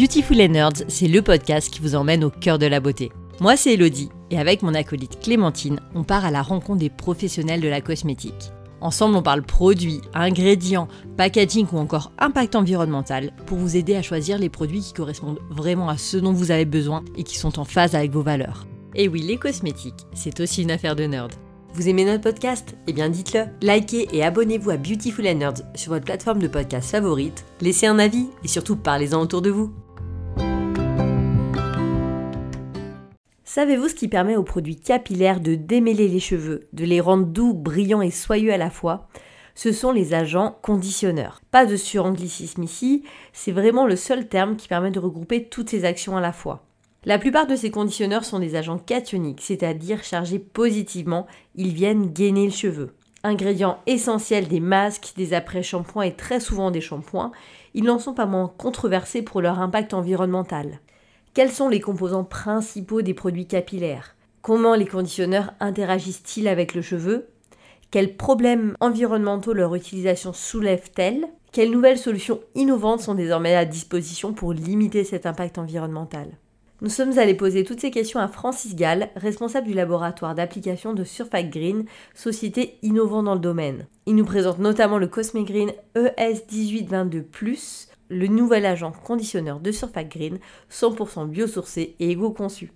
Beautiful and Nerds, c'est le podcast qui vous emmène au cœur de la beauté. Moi, c'est Elodie, et avec mon acolyte Clémentine, on part à la rencontre des professionnels de la cosmétique. Ensemble, on parle produits, ingrédients, packaging ou encore impact environnemental pour vous aider à choisir les produits qui correspondent vraiment à ce dont vous avez besoin et qui sont en phase avec vos valeurs. Et oui, les cosmétiques, c'est aussi une affaire de nerd. Vous aimez notre podcast? Eh bien dites-le. Likez et abonnez-vous à Beautiful and Nerds sur votre plateforme de podcast favorite. Laissez un avis et surtout parlez-en autour de vous. Savez-vous ce qui permet aux produits capillaires de démêler les cheveux, de les rendre doux, brillants et soyeux à la fois? Ce sont les agents conditionneurs. Pas de suranglicisme ici, c'est vraiment le seul terme qui permet de regrouper toutes ces actions à la fois. La plupart de ces conditionneurs sont des agents cationiques, c'est-à-dire chargés positivement, ils viennent gainer le cheveu. Ingrédients essentiels des masques, des après-shampoings et très souvent des shampoings, ils n'en sont pas moins controversés pour leur impact environnemental. Quels sont les composants principaux des produits capillaires? Comment les conditionneurs interagissent-ils avec le cheveu? Quels problèmes environnementaux leur utilisation soulève-t-elle? Quelles nouvelles solutions innovantes sont désormais à disposition pour limiter cet impact environnemental? Nous sommes allés poser toutes ces questions à Francis Gall, responsable du laboratoire d'application de Surfac Green, société innovante dans le domaine. Il nous présente notamment le Cosme Green ES1822+, le nouvel agent conditionneur de Surfac Green, 100% biosourcé et égo-conçu.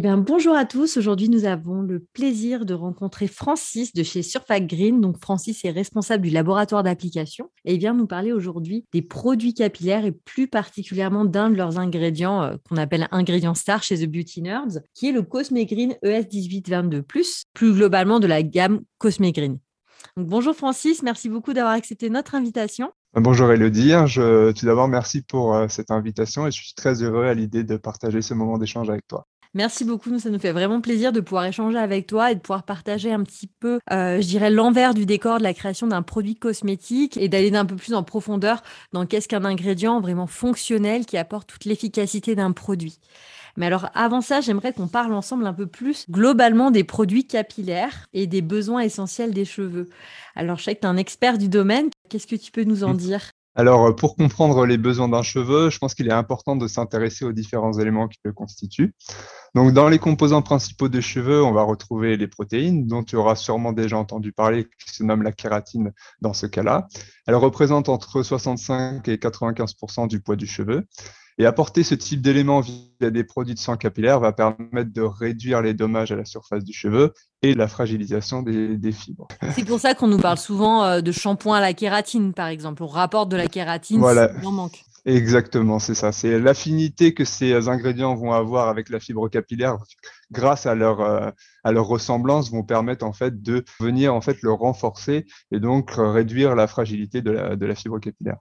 Eh bonjour à tous. Aujourd'hui, nous avons le plaisir de rencontrer Francis de chez Surfac Green. Donc, Francis est responsable du laboratoire d'application et il vient nous parler aujourd'hui des produits capillaires et plus particulièrement d'un de leurs ingrédients euh, qu'on appelle ingrédient star chez The Beauty Nerds, qui est le Cosme Green ES1822+, plus globalement de la gamme Cosme Green. Bonjour Francis, merci beaucoup d'avoir accepté notre invitation. Bonjour Elodie, tout d'abord merci pour euh, cette invitation et je suis très heureux à l'idée de partager ce moment d'échange avec toi. Merci beaucoup. Ça nous fait vraiment plaisir de pouvoir échanger avec toi et de pouvoir partager un petit peu, euh, je dirais, l'envers du décor de la création d'un produit cosmétique et d'aller un peu plus en profondeur dans qu'est-ce qu'un ingrédient vraiment fonctionnel qui apporte toute l'efficacité d'un produit. Mais alors avant ça, j'aimerais qu'on parle ensemble un peu plus globalement des produits capillaires et des besoins essentiels des cheveux. Alors je sais que tu es un expert du domaine. Qu'est-ce que tu peux nous en mmh. dire? Alors, euh, pour comprendre les besoins d'un cheveu, je pense qu'il est important de s'intéresser aux différents éléments qui le constituent. Donc, dans les composants principaux des cheveux, on va retrouver les protéines, dont tu auras sûrement déjà entendu parler, qui se nomme la kératine dans ce cas-là. Elle représente entre 65 et 95% du poids du cheveu. Et apporter ce type d'éléments via des produits de sang capillaire va permettre de réduire les dommages à la surface du cheveu et la fragilisation des, fibres. C'est pour ça qu'on nous parle souvent euh, de shampoing à la kératine, par exemple. On rapporte de la kératine voilà. en manque. Exactement, c'est ça. C'est l'affinité que ces ingrédients vont avoir avec la fibre capillaire grâce à leur, euh, à leur ressemblance vont permettre en fait de venir en fait le renforcer et donc réduire la fragilité de la, de la fibre capillaire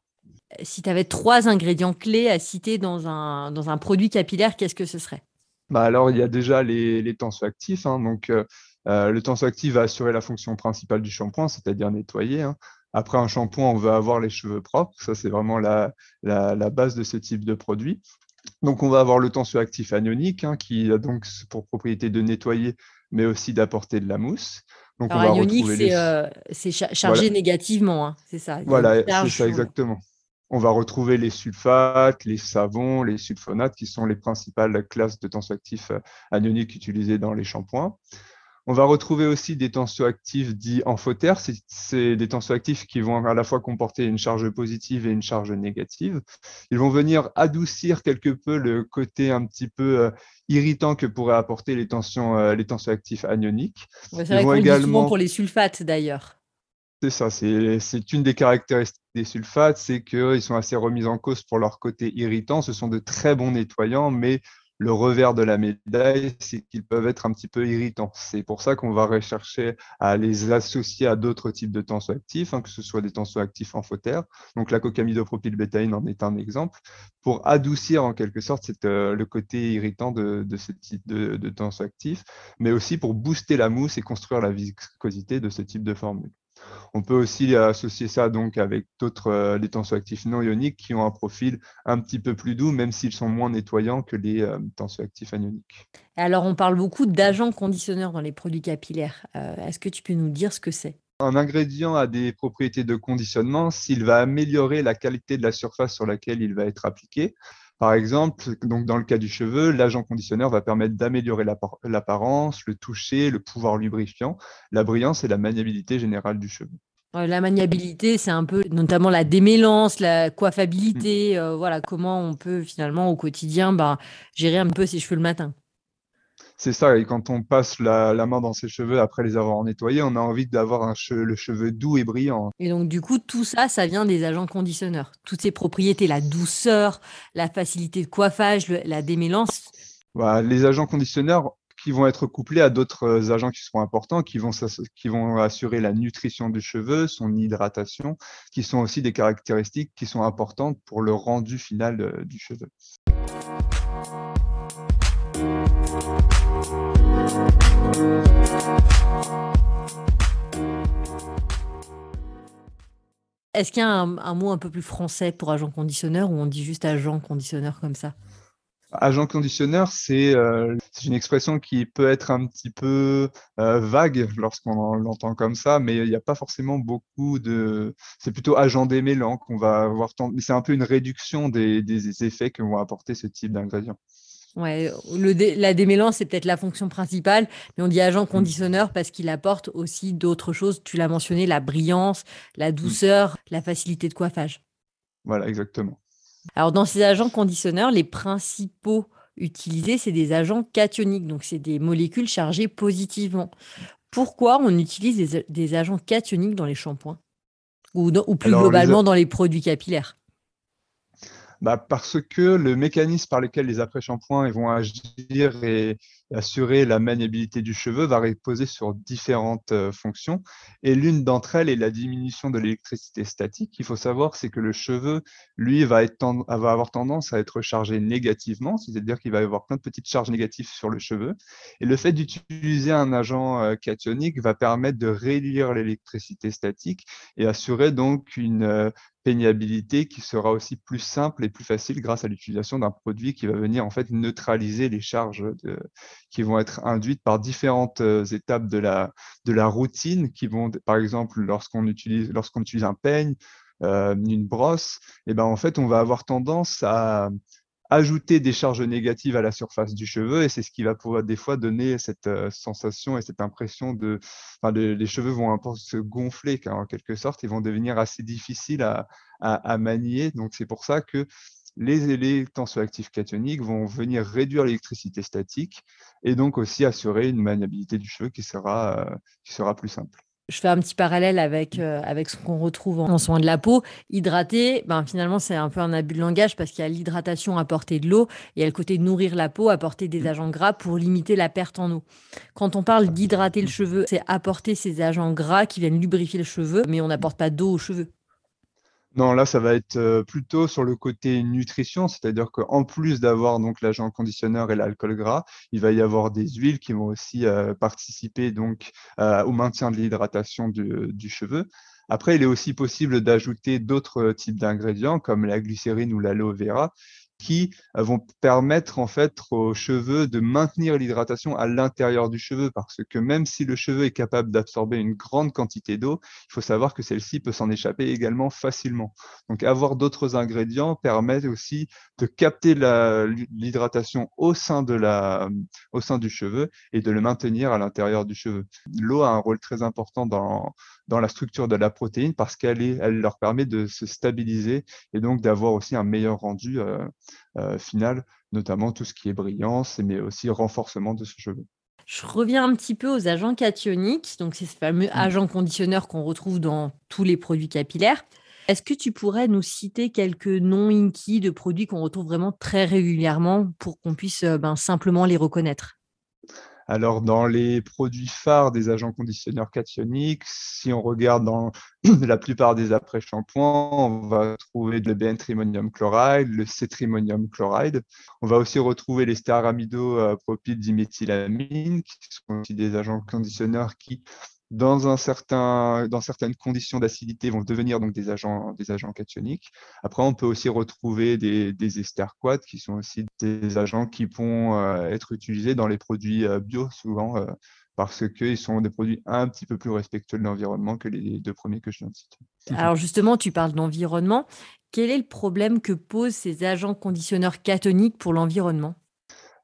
si tu avais trois ingrédients clés à citer dans un, dans un produit capillaire, qu'est-ce que ce serait? Bah Alors, il y a déjà les, les tensioactifs. Hein, donc, euh, euh, le tensioactif va assurer la fonction principale du shampoing, c'est-à-dire nettoyer. Hein. Après un shampoing, on veut avoir les cheveux propres. Ça, c'est vraiment la, la, base de ce type de produit. Donc, on va avoir le tensioactif anionique, hein, qui a donc pour propriété de nettoyer, mais aussi d'apporter de la mousse. Donc, Alors, anionique, c'est euh, chargé négativement, c'est ça. Voilà, c'est ça exactement on va retrouver les sulfates, les savons, les sulfonates, qui sont les principales classes de tensioactifs euh, anioniques utilisés dans les shampoings. On va retrouver aussi des tensioactifs dits amphotères. C'est des tensioactifs qui vont à la fois comporter une charge positive et une charge négative. Ils vont venir adoucir quelque peu le côté un petit peu euh, irritant que pourraient apporter les, tensions, euh, les tensioactifs anioniques. c'est vrai qu'on également... souvent pour les sulfates d'ailleurs. C'est ça, c'est une des caractéristiques des sulfates, c'est qu'ils sont assez remis en cause pour leur côté irritant. Ce sont de très bons nettoyants, mais le revers de la médaille, c'est qu'ils peuvent être un petit peu irritants. C'est pour ça qu'on va rechercher à les associer à d'autres types de tensioactifs, hein, que ce soit des tensioactifs amphotères. Donc la cocamidopropylbétaïne en est un exemple, pour adoucir en quelque sorte euh, le côté irritant de, ce type de, de tensioactif, mais aussi pour booster la mousse et construire la viscosité de ce type de formule. On peut aussi associer ça donc avec d'autres euh, les tensioactifs non ioniques qui ont un profil un petit peu plus doux, même s'ils sont moins nettoyants que les euh, tensioactifs anioniques. Alors, on parle beaucoup d'agents conditionneurs dans les produits capillaires. Euh, est-ce que tu peux nous dire ce que c'est? Un ingrédient a des propriétés de conditionnement s'il va améliorer la qualité de la surface sur laquelle il va être appliqué. Par exemple, donc dans le cas du cheveu, l'agent conditionneur va permettre d'améliorer l'apparence, le toucher, le pouvoir lubrifiant, la brillance et la maniabilité générale du cheveu. La maniabilité, c'est un peu notamment la démêlance, la coiffabilité, mmh. euh, voilà, comment on peut finalement au quotidien bah, gérer un peu ses cheveux le matin. C'est ça, et quand on passe la, main dans ses cheveux après les avoir nettoyés, on a envie d'avoir le cheveu doux et brillant. Et donc, du coup, tout ça, ça vient des agents conditionneurs. Toutes ces propriétés, la douceur, la facilité de coiffage, la démêlance. les agents conditionneurs qui vont être couplés à d'autres euh, agents qui seront importants, qui vont, qui vont assurer la nutrition du cheveu, son hydratation, qui sont aussi des caractéristiques qui sont importantes pour le rendu final euh, du cheveu. Est-ce qu'il y a un, mot un peu plus français pour agent conditionneur ou on dit juste agent conditionneur comme ça? Agent conditionneur, euh, c'est une expression qui peut être un petit peu euh, vague lorsqu'on l'entend comme ça, mais il n'y a pas forcément beaucoup de. C'est plutôt agent démêlant qu'on va avoir. Mais c'est un peu une réduction des, des effets que vont apporter ce type d'ingrédients. Ouais, la démêlance, c'est peut-être la fonction principale, mais on dit agent mmh. conditionneur parce qu'il apporte aussi d'autres choses. Tu l'as mentionné, la brillance, la mmh. douceur, la facilité de coiffage. Voilà, exactement. Alors, dans ces agents conditionneurs, les principaux utilisés, c'est des agents cationiques, donc c'est des molécules chargées positivement. Pourquoi on utilise des, agents cationiques dans les shampoings? Ou, plus globalement dans les produits capillaires? Bah, Parce que le mécanisme par lequel les après-shampoings vont agir et assurer la maniabilité du cheveu va reposer sur différentes euh, fonctions. Et l'une d'entre elles est la diminution de l'électricité statique. Il faut savoir c'est que le cheveu, lui, va, avoir tendance à être chargé négativement, c'est-à-dire qu'il va y avoir plein de petites charges négatives sur le cheveu. Et le fait d'utiliser un agent euh, cationique va permettre de réduire l'électricité statique et assurer donc une euh, peignabilité qui sera aussi plus simple et plus facile grâce à l'utilisation d'un produit qui va venir en fait neutraliser les charges qui vont être induites par différentes euh, étapes de la, de la routine qui vont, par exemple, lorsqu'on utilise, lorsqu'on utilise un peigne, euh, une brosse, et eh ben en fait, on va avoir tendance à ajouter des charges négatives à la surface du cheveu et c'est ce qui va pouvoir des fois donner cette euh, sensation et cette impression de, enfin, les cheveux vont un peu se gonfler car en quelque sorte ils vont devenir assez difficiles à, à, à manier donc c'est pour ça que les, tensioactifs cationiques vont venir réduire l'électricité statique et donc aussi assurer une maniabilité du cheveu qui sera, euh, qui sera plus simple. Je fais un petit parallèle avec, euh, avec ce qu'on retrouve en, soins de la peau. Hydrater, ben, finalement, c'est un peu un abus de langage parce qu'il y a l'hydratation, apporter de l'eau, et il y a le côté de nourrir la peau, apporter des agents gras pour limiter la perte en eau. Quand on parle d'hydrater le cheveu, c'est apporter ces agents gras qui viennent lubrifier le cheveu, mais on n'apporte pas d'eau aux cheveux. Non, là, ça va être euh, plutôt sur le côté nutrition, c'est-à-dire qu'en plus d'avoir donc l'agent conditionneur et l'alcool gras, il va y avoir des huiles qui vont aussi euh, participer donc euh, au maintien de l'hydratation du, du, cheveu. Après, il est aussi possible d'ajouter d'autres types d'ingrédients comme la glycérine ou l'aloe vera qui euh, vont permettre en fait aux cheveux de maintenir l'hydratation à l'intérieur du cheveu parce que même si le cheveu est capable d'absorber une grande quantité d'eau, il faut savoir que celle-ci peut s'en échapper également facilement. Donc avoir d'autres ingrédients permet aussi de capter l'hydratation au sein de la au sein du cheveu et de le maintenir à l'intérieur du cheveu. L'eau a un rôle très important dans dans la structure de la protéine parce qu'elle elle leur permet de se stabiliser et donc d'avoir aussi un meilleur rendu euh, euh, final, notamment tout ce qui est brillance, mais aussi renforcement de ce cheveu. Je reviens un petit peu aux agents cationiques, donc c'est ce fameux mmh. agent conditionneur qu'on retrouve dans tous les produits capillaires. Est-ce que tu pourrais nous citer quelques noms inky de produits qu'on retrouve vraiment très régulièrement pour qu'on puisse euh, ben, simplement les reconnaître? Alors, dans les produits phares des agents conditionneurs cationiques, si on regarde dans la plupart des après-shampoings, on va trouver le BN-trimonium chloride, le C-trimonium chloride. On va aussi retrouver les stéramido euh, qui sont aussi des agents conditionneurs qui dans, un certain, dans certaines conditions d'acidité, vont devenir donc des agents, des agents cationiques. Après, on peut aussi retrouver des, des qui sont aussi des agents qui vont euh, être utilisés dans les produits euh, bio, souvent, euh, parce qu'ils sont des produits un petit peu plus respectueux de l'environnement que les deux premiers que je viens de citer. Alors justement, tu parles d'environnement. Quel est le problème que posent ces agents conditionneurs catoniques pour l'environnement?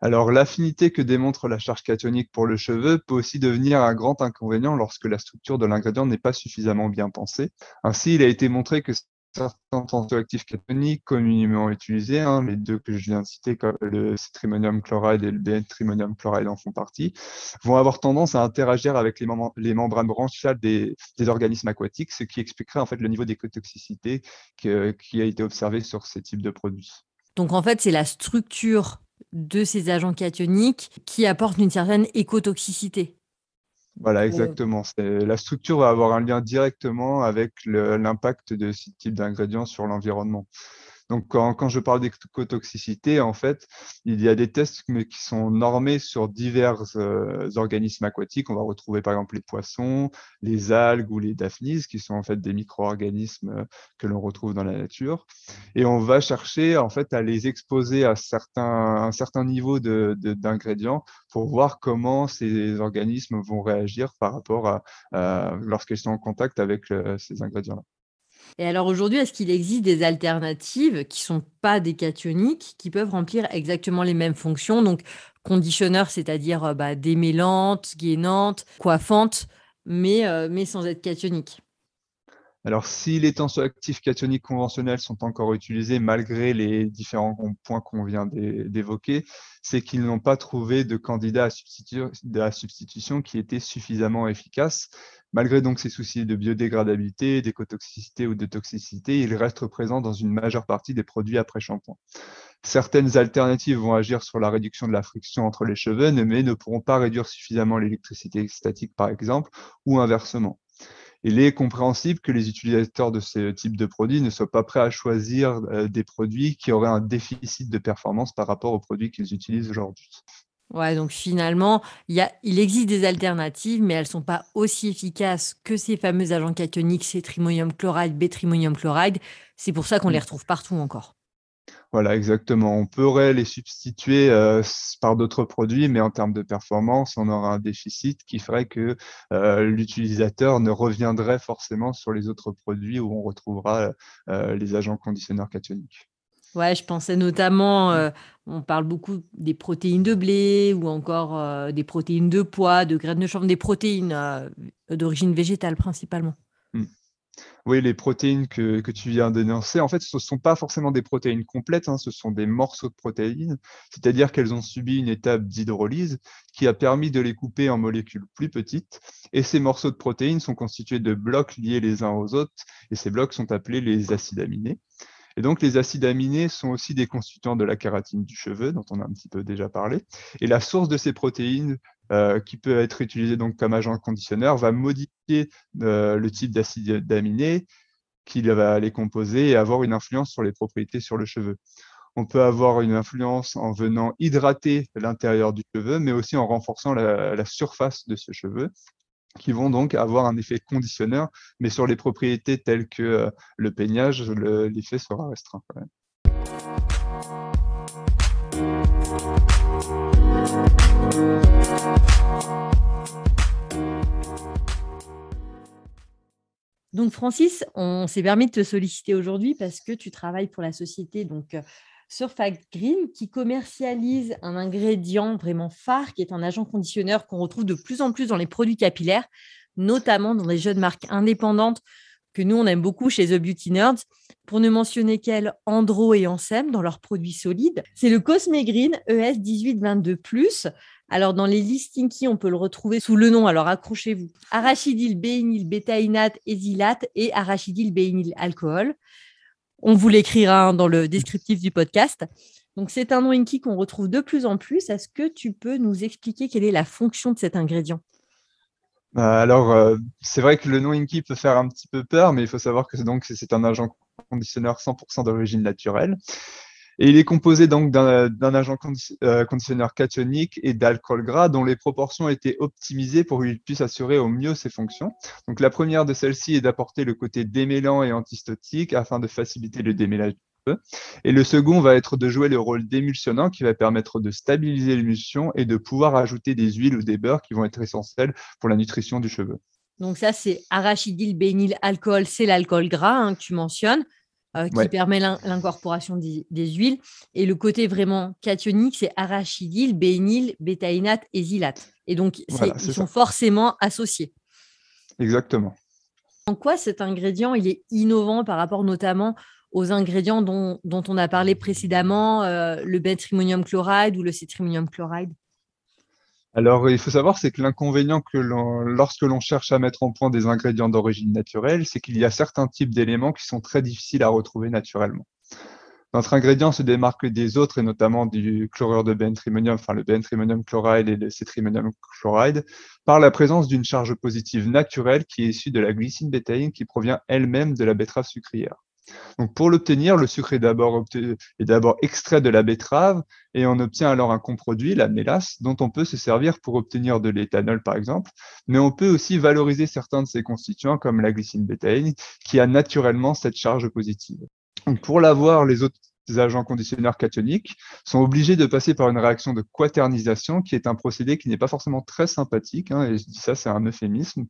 Alors, l'affinité que démontre la charge cationique pour le cheveu peut aussi devenir un grand inconvénient lorsque la structure de l'ingrédient n'est pas suffisamment bien pensée. Ainsi, il a été montré que certains tensioactifs cationiques communément utilisés, hein, les deux que je viens de citer, comme le citrimonium chloride et le bn-trimonium chloride en font partie, vont avoir tendance à interagir avec les, membranes branchiales des, organismes aquatiques, ce qui expliquerait en fait le niveau d'écotoxicité qui a été observé sur ces types de produits. Donc en fait, c'est la structure de ces agents cationiques qui apportent une certaine écotoxicité. Voilà, exactement. La structure va avoir un lien directement avec l'impact de ce type d'ingrédients sur l'environnement. Donc, quand, je parle d'écotoxicité, en fait, il y a des tests qui sont normés sur divers euh, organismes aquatiques. On va retrouver par exemple les poissons, les algues ou les daphnises, qui sont en fait des micro-organismes euh, que l'on retrouve dans la nature. Et on va chercher en fait à les exposer à certains, un certain niveau d'ingrédients pour voir comment ces organismes vont réagir par rapport à, lorsqu'ils sont en contact avec euh, ces ingrédients-là. Et alors aujourd'hui, est-ce qu'il existe des alternatives qui sont pas des cationiques, qui peuvent remplir exactement les mêmes fonctions? Donc conditionneur, c'est-à-dire euh, bah, démêlante, gainante, coiffante, mais, euh, mais sans être cationique. Alors, si les tensioactifs cationiques conventionnels sont encore utilisés malgré les différents points qu'on vient d'évoquer, c'est qu'ils n'ont pas trouvé de candidat à, substitution qui était suffisamment efficace. Malgré donc ces soucis de biodégradabilité, d'écotoxicité ou de toxicité, ils restent présents dans une majeure partie des produits après shampoing. Certaines alternatives vont agir sur la réduction de la friction entre les cheveux, mais ne pourront pas réduire suffisamment l'électricité statique, par exemple, ou inversement il est compréhensible que les utilisateurs de ce type de produits ne soient pas prêts à choisir euh, des produits qui auraient un déficit de performance par rapport aux produits qu'ils utilisent aujourd'hui. Ouais, donc finalement, il, y a, il existe des alternatives, mais elles ne sont pas aussi efficaces que ces fameux agents cationiques, ces trimonium chloride, bétrimonium chloride. C'est pour ça qu'on les retrouve partout encore. Voilà, exactement. On pourrait les substituer euh, par d'autres produits, mais en termes de performance, on aura un déficit qui ferait que euh, l'utilisateur ne reviendrait forcément sur les autres produits où on retrouvera euh, les agents conditionneurs cationiques. Ouais, je pensais notamment, on parle beaucoup des protéines de blé ou encore des protéines de pois, de graines de chanvre, des protéines d'origine végétale principalement. Oui, les protéines que, tu viens d'énoncer, en fait, ce ne sont pas forcément des protéines complètes, hein, ce sont des morceaux de protéines, c'est-à-dire qu'elles ont subi une étape d'hydrolyse qui a permis de les couper en molécules plus petites. Et ces morceaux de protéines sont constitués de blocs liés les uns aux autres, et ces blocs sont appelés les acides aminés. Et donc, les acides aminés sont aussi des constituants de la kératine du cheveu, dont on a un petit peu déjà parlé. Et la source de ces protéines euh, qui peut être utilisé donc comme agent conditionneur, va modifier euh, le type d'acide aminé qu'il va les composer et avoir une influence sur les propriétés sur le cheveu. On peut avoir une influence en venant hydrater l'intérieur du cheveu, mais aussi en renforçant la, surface de ce cheveu, qui vont donc avoir un effet conditionneur, mais sur les propriétés telles que euh, le peignage, l'effet sera restreint quand même. Donc Francis, on s'est permis de te solliciter aujourd'hui parce que tu travailles pour la société donc euh, Surfact Green qui commercialise un ingrédient vraiment phare qui est un agent conditionneur qu'on retrouve de plus en plus dans les produits capillaires, notamment dans les jeunes marques indépendantes que nous on aime beaucoup chez The Beauty Nerds. Pour ne mentionner qu'elles, Andro et Ansem dans leurs produits solides. C'est le Cosmegreen ES 1822+, alors, dans les listings on peut le retrouver sous le nom, alors accrochez-vous, arachidyl, béinyl, bétaïnate, ésilate et arachidyl, béinyl, alcool. On vous l'écrira hein, dans le descriptif du podcast. Donc, c'est un nom Inky qu'on retrouve de plus en plus. Est-ce que tu peux nous expliquer quelle est la fonction de cet ingrédient? Alors, euh, c'est vrai que le nom Inky peut faire un petit peu peur, mais il faut savoir que c'est un agent conditionneur 100% d'origine naturelle. Et il est composé donc d'un agent euh, conditionneur cationique et d'alcool gras dont les proportions ont été optimisées pour qu'il puisse assurer au mieux ses fonctions. Donc la première de celles-ci est d'apporter le côté démêlant et antistotique afin de faciliter le démêlage et le second va être de jouer le rôle d'émulsionnant qui va permettre de stabiliser l'émulsion et de pouvoir ajouter des huiles ou des beurres qui vont être essentiels pour la nutrition du cheveu. Donc ça, c'est arachidyl, bényl, alcool, c'est l'alcool gras hein, que tu mentionnes. Euh, qui permet l'incorporation des, huiles. Et le côté vraiment cationique, c'est arachidyl, bényl, bétaïnate et xylate. Et donc, ils sont forcément associés. Exactement. En quoi cet ingrédient il est innovant par rapport notamment aux ingrédients dont, on a parlé précédemment, euh, le bentrimonium chloride ou le citrimonium chloride? Alors, il faut savoir, c'est que l'inconvénient que lorsque l'on cherche à mettre en point des ingrédients d'origine naturelle, c'est qu'il y a certains types d'éléments qui sont très difficiles à retrouver naturellement. Notre ingrédient se démarque des autres, et notamment du chlorure de bentrimonium, enfin le bentrimonium chloride et le citrimonium chloride, par la présence d'une charge positive naturelle qui est issue de la glycine bétaïne qui provient elle-même de la betterave sucrière. Donc pour l'obtenir, le sucre est d'abord extrait de la betterave et on obtient alors un comproduit, la mélasse, dont on peut se servir pour obtenir de l'éthanol par exemple, mais on peut aussi valoriser certains de ses constituants comme la glycine bétaïne qui a naturellement cette charge positive. Donc pour l'avoir, les autres agents conditionneurs cationiques sont obligés de passer par une réaction de quaternisation, qui est un procédé qui n'est pas forcément très sympathique, hein, et je dis ça, c'est un euphémisme.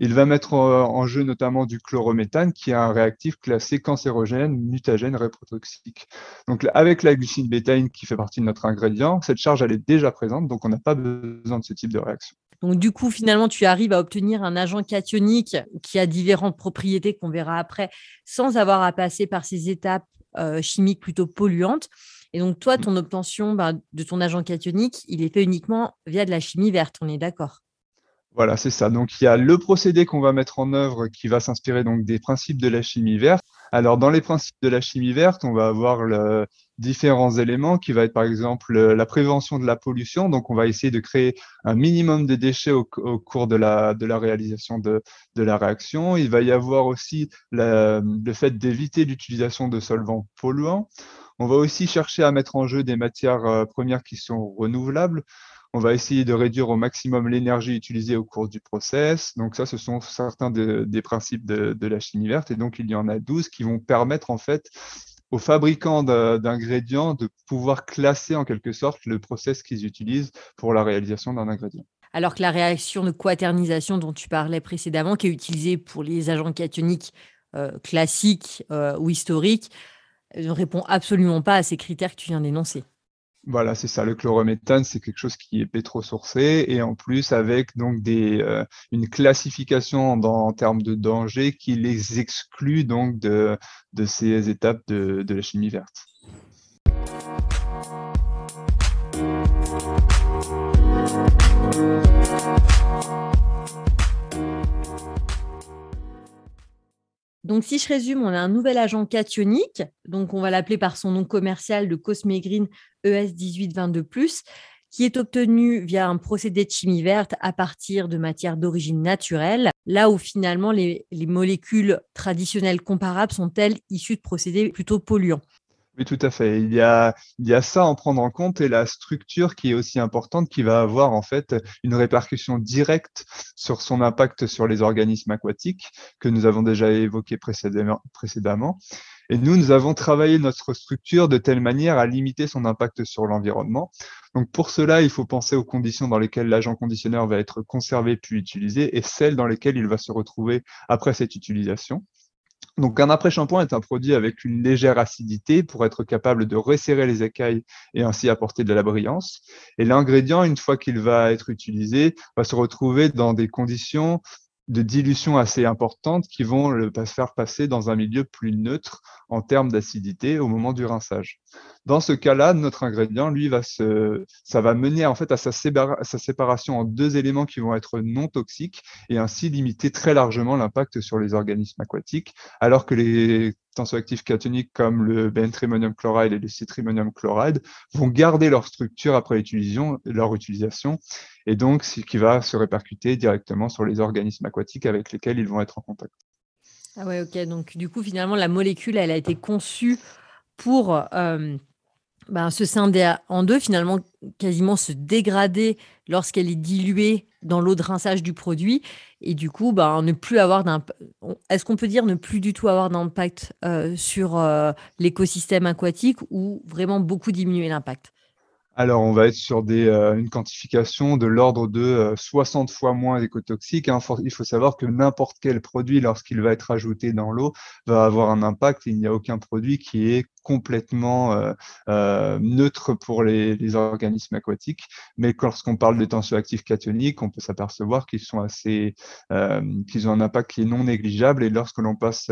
Il va mettre en jeu notamment du chlorométhane, qui est un réactif classé cancérogène, mutagène, reprotoxique. Donc avec la glucine bétaïne, qui fait partie de notre ingrédient, cette charge, elle est déjà présente, donc on n'a pas besoin de ce type de réaction. Donc, du coup, finalement, tu arrives à obtenir un agent cationique qui a différentes propriétés qu'on verra après, sans avoir à passer par ces étapes euh, chimique plutôt polluante. Et donc, toi, mmh. ton obtention bah, de ton agent cationique, il est fait uniquement via de la chimie verte, on est d'accord? Voilà, c'est ça. Donc, il y a le procédé qu'on va mettre en œuvre qui va s'inspirer donc des principes de la chimie verte. Alors, dans les principes de la chimie verte, on va avoir différents éléments qui va être par exemple la prévention de la pollution. Donc, on va essayer de créer un minimum de déchets au, cours de la, réalisation de, de, la réaction. Il va y avoir aussi le fait d'éviter l'utilisation de solvants polluants. On va aussi chercher à mettre en jeu des matières euh, premières qui sont renouvelables. On va essayer de réduire au maximum l'énergie utilisée au cours du process. Donc ça, ce sont certains des principes de, la chimie verte. Et donc, il y en a 12 qui vont permettre en fait aux fabricants d'ingrédients de pouvoir classer en quelque sorte le process qu'ils utilisent pour la réalisation d'un ingrédient. Alors que la réaction de quaternisation dont tu parlais précédemment, qui est utilisée pour les agents cationiques euh, classiques euh, ou historiques, ne répond absolument pas à ces critères que tu viens d'énoncer. Voilà, c'est ça. Le chlorométhane, c'est quelque chose qui est pétrosourcé et en plus avec donc des, euh, une classification en termes de danger qui les exclut donc de, de ces étapes de, de la chimie verte. Donc, si je résume, on a un nouvel agent cationique, donc on va l'appeler par son nom commercial de Cosmegreen ES1822+, qui est obtenu via un procédé de chimie verte à partir de matières d'origine naturelle, là où finalement les, les molécules traditionnelles comparables sont-elles issues de procédés plutôt polluants. Oui, tout à fait. Il y, a, ça à en prendre en compte et la structure qui est aussi importante, qui va avoir en fait une répercussion directe sur son impact sur les organismes aquatiques que nous avons déjà évoqué précédemment. Et nous, nous avons travaillé notre structure de telle manière à limiter son impact sur l'environnement. Donc pour cela, il faut penser aux conditions dans lesquelles l'agent conditionneur va être conservé puis utilisé et celles dans lesquelles il va se retrouver après cette utilisation. Donc un après-shampoing est un produit avec une légère acidité pour être capable de resserrer les écailles et ainsi apporter de la brillance. Et l'ingrédient, une fois qu'il va être utilisé, va se retrouver dans des conditions de dilution assez importantes qui vont le faire passer dans un milieu plus neutre en termes d'acidité au moment du rinçage. Dans ce cas-là, notre ingrédient, lui, va se, ça va mener en fait à sa, séparation en deux éléments qui vont être non toxiques et ainsi limiter très largement l'impact sur les organismes aquatiques, alors que les tensioactifs cationiques comme le bentrimonium chloride et le citrimonium chloride vont garder leur structure après leur utilisation et donc ce qui va se répercuter directement sur les organismes aquatiques avec lesquels ils vont être en contact. Ah ouais, ok. Donc du coup, finalement, la molécule, elle a été conçue pour euh, ben, se scinder en deux, finalement, quasiment se dégrader lorsqu'elle est diluée dans l'eau de rinçage du produit. Et du coup, ben, ne plus avoir d'impact. Est-ce qu'on peut dire ne plus du tout avoir d'impact euh, sur euh, l'écosystème aquatique ou vraiment beaucoup diminuer l'impact? Alors, on va être sur des, euh, une quantification de l'ordre de 60 fois moins d'écotoxiques. Hein. Il faut savoir que n'importe quel produit, lorsqu'il va être ajouté dans l'eau, va avoir un impact. Il n'y a aucun produit qui est complètement euh, euh, neutre pour les, organismes aquatiques. Mais lorsqu'on parle de tensioactifs cationiques, on peut s'apercevoir euh, qu'ils ont un impact qui est non négligeable. Et lorsque l'on passe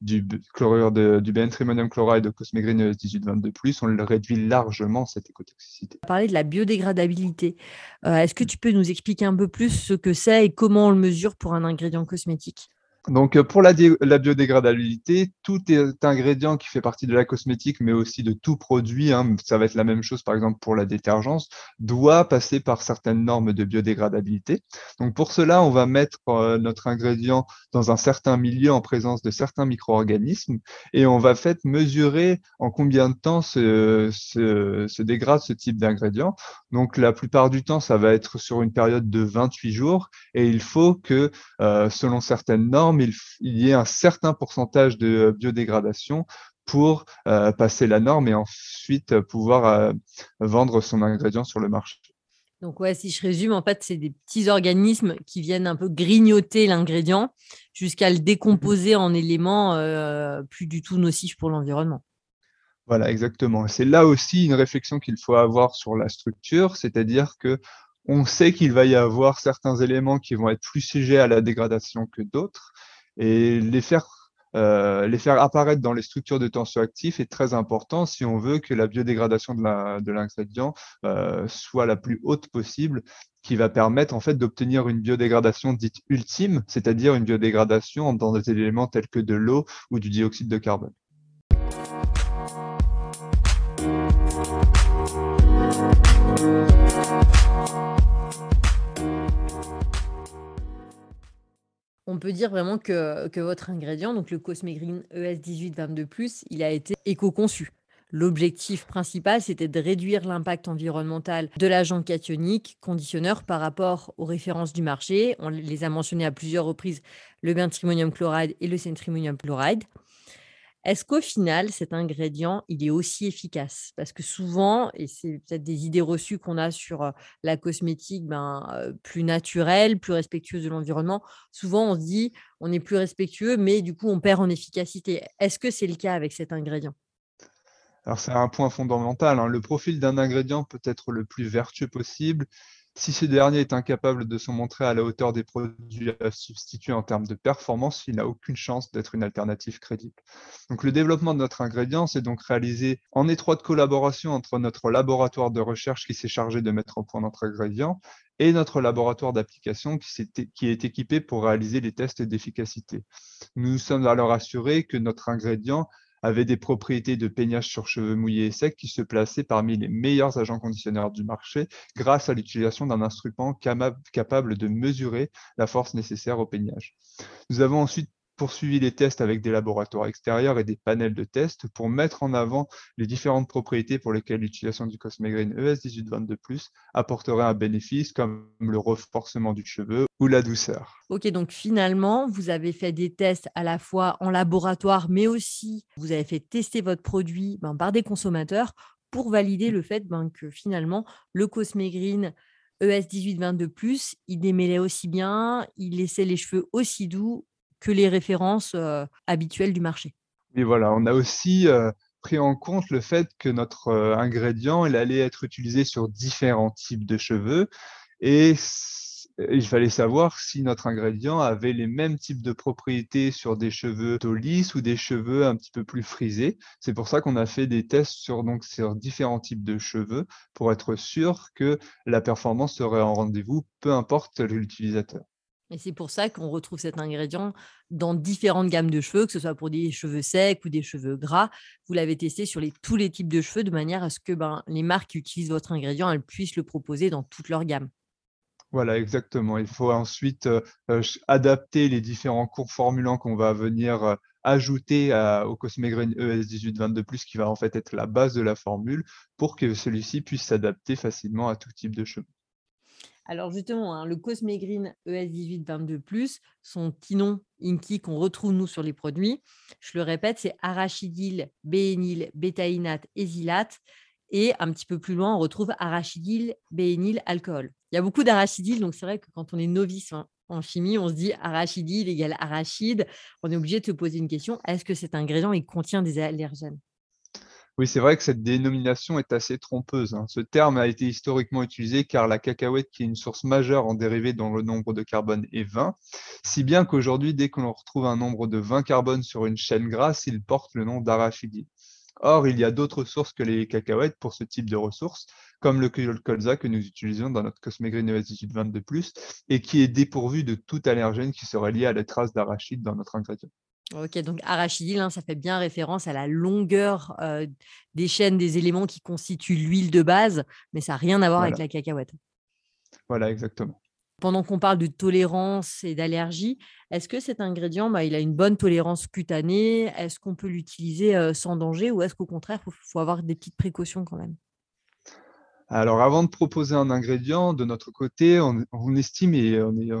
du chlorure de, du benzimonium chloride au cosmégrine 1822+, on réduit largement cette écotoxicité. Parler de la biodégradabilité. Est-ce que tu peux nous expliquer un peu plus ce que c'est et comment on le mesure pour un ingrédient cosmétique? Donc, euh, pour la, biodégradabilité, tout est ingrédient qui fait partie de la cosmétique, mais aussi de tout produit, hein, ça va être la même chose par exemple pour la détergence, doit passer par certaines normes de biodégradabilité. Donc, pour cela, on va mettre euh, notre ingrédient dans un certain milieu en présence de certains micro-organismes et on va fait mesurer en combien de temps se, dégrade ce type d'ingrédient. Donc, la plupart du temps, ça va être sur une période de 28 jours et il faut que, euh, selon certaines normes, il, y ait un certain pourcentage de biodégradation pour euh, passer la norme et ensuite pouvoir euh, vendre son ingrédient sur le marché. Donc ouais, si je résume, en fait, c'est des petits organismes qui viennent un peu grignoter l'ingrédient jusqu'à le décomposer en éléments euh, plus du tout nocifs pour l'environnement. Voilà, exactement. C'est là aussi une réflexion qu'il faut avoir sur la structure, c'est-à-dire que on sait qu'il va y avoir certains éléments qui vont être plus sujets à la dégradation que d'autres, et les faire, euh, les faire apparaître dans les structures de tensioactifs est très important si on veut que la biodégradation de l'ingrédient euh, soit la plus haute possible, qui va permettre en fait d'obtenir une biodégradation dite ultime, c'est-à-dire une biodégradation dans des éléments tels que de l'eau ou du dioxyde de carbone. On peut dire vraiment que, votre ingrédient, donc le Cosmegreen ES 1822+, il a été éco-conçu. L'objectif principal, c'était de réduire l'impact environnemental de l'agent cationique conditionneur par rapport aux références du marché. On les a mentionnés à plusieurs reprises, le benzimonium chloride et le centrimonium chloride. Est-ce qu'au final, cet ingrédient, il est aussi efficace? Parce que souvent, et c'est peut-être des idées reçues qu'on a sur la cosmétique ben, plus naturelle, plus respectueuse de l'environnement, souvent on se dit on est plus respectueux, mais du coup on perd en efficacité. Est-ce que c'est le cas avec cet ingrédient? Alors c'est un point fondamental. Hein. Le profil d'un ingrédient peut être le plus vertueux possible si ce dernier est incapable de se montrer à la hauteur des produits à substituer en termes de performance, il n'a aucune chance d'être une alternative crédible. Donc le développement de notre ingrédient, c'est donc réalisé en étroite collaboration entre notre laboratoire de recherche qui s'est chargé de mettre au point notre ingrédient et notre laboratoire d'application qui, qui, est équipé pour réaliser les tests d'efficacité. Nous nous sommes alors assurés que notre ingrédient avait des propriétés de peignage sur cheveux mouillés et secs qui se plaçaient parmi les meilleurs agents conditionneurs du marché grâce à l'utilisation d'un instrument capable de mesurer la force nécessaire au peignage. Nous avons ensuite poursuivi les tests avec des laboratoires extérieurs et des panels de tests pour mettre en avant les différentes propriétés pour lesquelles l'utilisation du Cosmegreen ES1822+, apporterait un bénéfice comme le renforcement du cheveu ou la douceur. Ok, donc finalement, vous avez fait des tests à la fois en laboratoire, mais aussi vous avez fait tester votre produit ben, par des consommateurs pour valider le fait ben, que finalement, le Cosmegreen ES1822+, il démêlait aussi bien, il laissait les cheveux aussi doux que les références habituelles du marché. Voilà, on a aussi pris en compte le fait que notre ingrédient, il allait être utilisé sur différents types de cheveux et il fallait savoir si notre ingrédient avait les mêmes types de propriétés sur des cheveux lisses ou des cheveux un petit peu plus frisés. C'est pour ça qu'on a fait des tests sur, donc, sur différents types de cheveux pour être sûr que la performance serait en rendez-vous, peu importe l'utilisateur. Et c'est pour ça qu'on retrouve cet ingrédient dans différentes gammes de cheveux, que ce soit pour des cheveux secs ou des cheveux gras. Vous l'avez testé sur tous les types de cheveux de manière à ce que ben, les marques qui utilisent votre ingrédient, elles puissent le proposer dans toute leur gamme. Voilà, exactement. Il faut ensuite euh, euh, adapter les différents cours formulants qu'on va venir euh, ajouter au Cosmegreen ES 1822+, qui va en fait être la base de la formule, pour que celui-ci puisse s'adapter facilement à tout type de cheveux. Alors justement, hein, le Cosmegreen ES 1822+, son petit nom Inky qu'on retrouve nous sur les produits, je le répète, c'est arachidyl, béényl, bétaïnate, ésilate. Et un petit peu plus loin, on retrouve arachidyl, béényl, alcool. Il y a beaucoup d'arachidyl, donc c'est vrai que quand on est novice hein, en chimie, on se dit arachidyl égale arachide. On est obligé de se poser une question est-ce que cet ingrédient il contient des allergènes? Oui, c'est vrai que cette dénomination est assez trompeuse. Hein. Ce terme a été historiquement utilisé car la cacahuète, qui est une source majeure en dérivés dont le nombre de carbone est 20, si bien qu'aujourd'hui, dès qu'on retrouve un nombre de 20 carbone sur une chaîne grasse, il porte le nom d'arachidine. Or, il y a d'autres sources que les cacahuètes pour ce type de ressources, comme le colza que nous utilisons dans notre Cosmegreen ES 1822+, et qui est dépourvu de tout allergène qui serait lié à la trace d'arachide dans notre ingrédient. Ok, donc arachidyle, hein, ça fait bien référence à la longueur des chaînes des éléments qui constituent l'huile de base, mais ça n'a rien à voir avec la cacahuète. Voilà, exactement. Pendant qu'on parle de tolérance et d'allergie, est-ce que cet ingrédient, bah, il a une bonne tolérance cutanée? Est-ce qu'on peut l'utiliser sans danger ou est-ce qu'au contraire, il faut avoir des petites précautions quand même? Alors, avant de proposer un ingrédient, de notre côté, on, estime et on est,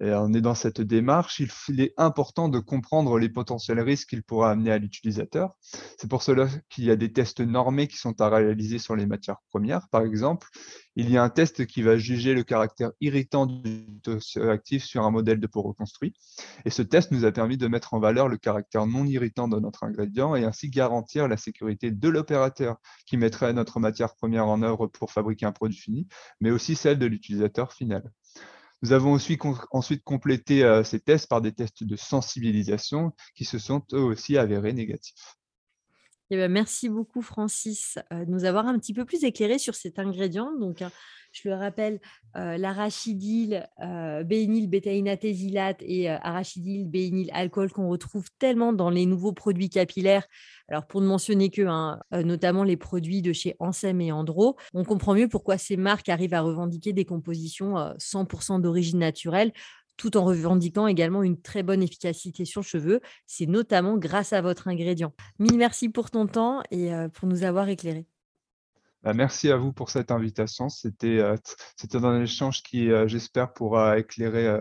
euh, dans cette démarche, il, est important de comprendre les potentiels risques qu'il pourra amener à l'utilisateur. C'est pour cela qu'il y a des tests normés qui sont à réaliser sur les matières premières. Par exemple, il y a un test qui va juger le caractère irritant du actif sur un modèle de peau reconstruit. Et ce test nous a permis de mettre en valeur le caractère non irritant de notre ingrédient et ainsi garantir la sécurité de l'opérateur qui mettrait notre matière première en œuvre pour fabriquer un produit fini, mais aussi celle de l'utilisateur final. Nous avons ensuite complété euh, ces tests par des tests de sensibilisation qui se sont eux aussi avérés négatifs. Eh ben, merci beaucoup, Francis, de nous avoir un petit peu plus éclairé sur cet ingrédient. Donc, hein, je le rappelle, l'arachidyle, béényl, bétaïnatésylate et arachidyl, béényl, alcool qu'on retrouve tellement dans les nouveaux produits capillaires. Alors, pour ne mentionner que, hein, notamment les produits de chez Ansem et Andro, on comprend mieux pourquoi ces marques arrivent à revendiquer des compositions 100% d'origine naturelle tout en revendiquant également une très bonne efficacité sur le cheveu. C'est notamment grâce à votre ingrédient. Mille merci pour ton temps et euh, pour nous avoir éclairés. Bah, merci à vous pour cette invitation. C'était euh, un échange qui, euh, j'espère, pourra éclairer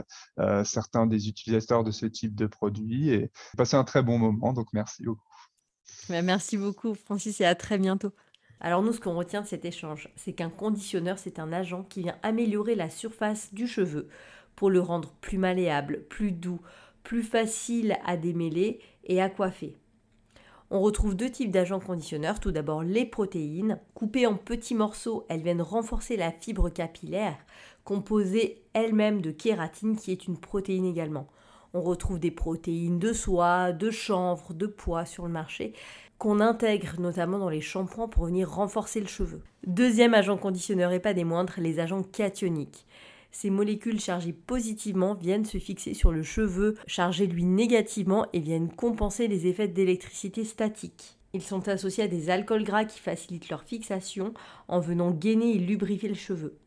certains des utilisateurs de ce type de produit et passer un très bon moment. Donc, merci beaucoup. Bah, merci beaucoup, Francis, et à très bientôt. Alors nous, ce qu'on retient de cet échange, c'est qu'un conditionneur, c'est un agent qui vient améliorer la surface du cheveu pour le rendre plus malléable, plus doux, plus facile à démêler et à coiffer. On retrouve deux types d'agents conditionneurs. Tout d'abord les protéines. Coupées en petits morceaux, elles viennent renforcer la fibre capillaire, composée elle-même de kératine qui est une protéine également. On retrouve des protéines de soie, de chanvre, de pois sur le marché qu'on intègre notamment dans les shampoings pour venir renforcer le cheveu. Deuxième agent conditionneur et pas des moindres, les agents cationiques. Ces molécules chargées positivement viennent se fixer sur le cheveu chargé lui négativement et viennent compenser les effets d'électricité statique. Ils sont associés à des alcools gras qui facilitent leur fixation en venant gainer et lubrifier le cheveu.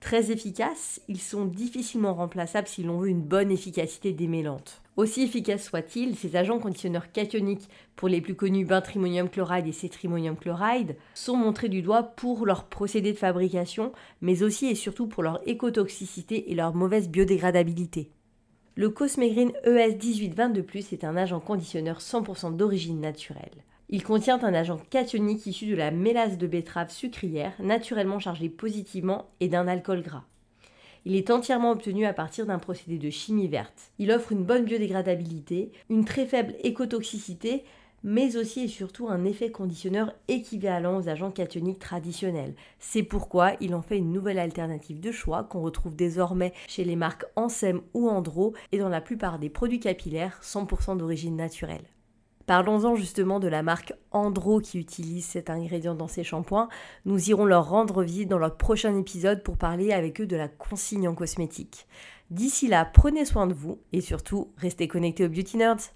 Très efficaces, ils sont difficilement remplaçables si l'on veut une bonne efficacité démêlante. Aussi efficaces soient-ils, ces agents conditionneurs cationiques, pour les plus connus bentrimonium chloride et cétrimonium chloride, sont montrés du doigt pour leur procédé de fabrication, mais aussi et surtout pour leur écotoxicité et leur mauvaise biodégradabilité. Le Cosmegreen ES 1822+, est un agent conditionneur 100% d'origine naturelle. Il contient un agent cationique issu de la mélasse de betterave sucrière, naturellement chargé positivement, et d'un alcool gras. Il est entièrement obtenu à partir d'un procédé de chimie verte. Il offre une bonne biodégradabilité, une très faible écotoxicité, mais aussi et surtout un effet conditionneur équivalent aux agents cationiques traditionnels. C'est pourquoi il en fait une nouvelle alternative de choix qu'on retrouve désormais chez les marques Ansem ou Andro et dans la plupart des produits capillaires 100% d'origine naturelle. Parlons-en justement de la marque Andro qui utilise cet ingrédient dans ses shampoings. Nous irons leur rendre visite dans leur prochain épisode pour parler avec eux de la consigne en cosmétique. D'ici là, prenez soin de vous et surtout, restez connectés aux Beauty Nerds.